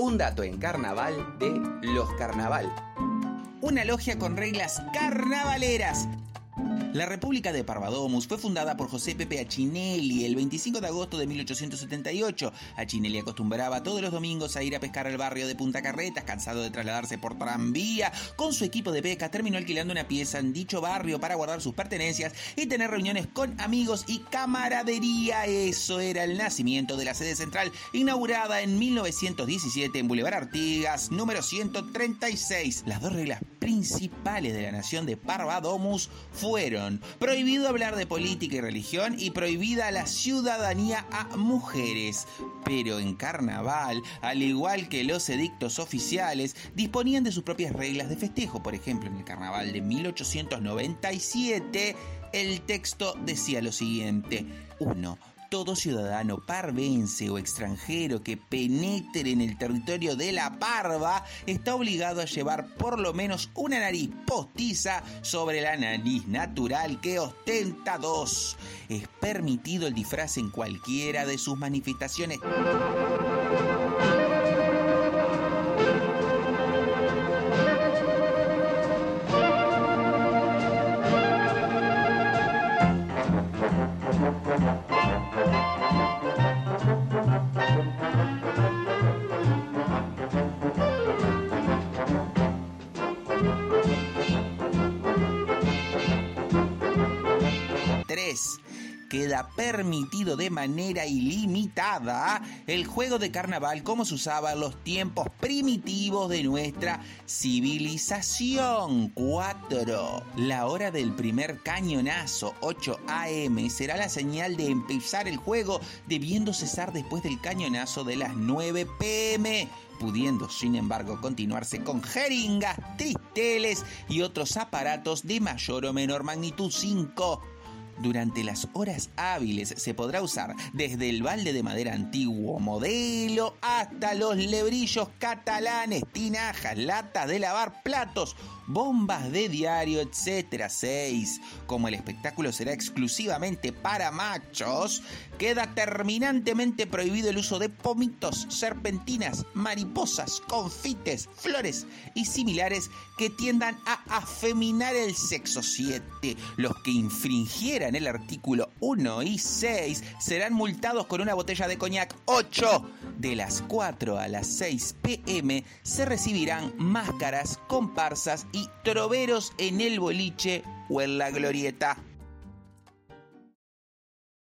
Un dato en carnaval de los carnaval. Una logia con reglas carnavaleras la República de Parvadomus fue fundada por José Pepe Achinelli el 25 de agosto de 1878. Achinelli acostumbraba todos los domingos a ir a pescar al barrio de Punta Carretas, cansado de trasladarse por tranvía. Con su equipo de pesca terminó alquilando una pieza en dicho barrio para guardar sus pertenencias y tener reuniones con amigos y camaradería. Eso era el nacimiento de la sede central, inaugurada en 1917 en Boulevard Artigas, número 136. Las dos reglas principales de la nación de Parvadomus fueron prohibido hablar de política y religión y prohibida la ciudadanía a mujeres. Pero en carnaval, al igual que los edictos oficiales, disponían de sus propias reglas de festejo. Por ejemplo, en el carnaval de 1897, el texto decía lo siguiente. 1 todo ciudadano parvense o extranjero que penetre en el territorio de la parva está obligado a llevar por lo menos una nariz postiza sobre la nariz natural que ostenta dos. Es permitido el disfraz en cualquiera de sus manifestaciones. 3 queda permitido de manera ilimitada el juego de carnaval como se usaba en los tiempos primitivos de nuestra civilización. 4. La hora del primer cañonazo, 8 am, será la señal de empezar el juego, debiendo cesar después del cañonazo de las 9 pm pudiendo sin embargo continuarse con jeringas, tristeles y otros aparatos de mayor o menor magnitud 5 durante las horas hábiles se podrá usar desde el balde de madera antiguo modelo hasta los lebrillos catalanes, tinajas, latas de lavar platos, bombas de diario, etc. 6. Como el espectáculo será exclusivamente para machos, queda terminantemente prohibido el uso de pomitos, serpentinas, mariposas, confites, flores y similares que tiendan a afeminar el sexo 7. Los que infringieran el artículo 1 y 6 serán multados con una botella de coñac 8. De las 4 a las 6 pm se recibirán máscaras, comparsas y troveros en el boliche o en la glorieta.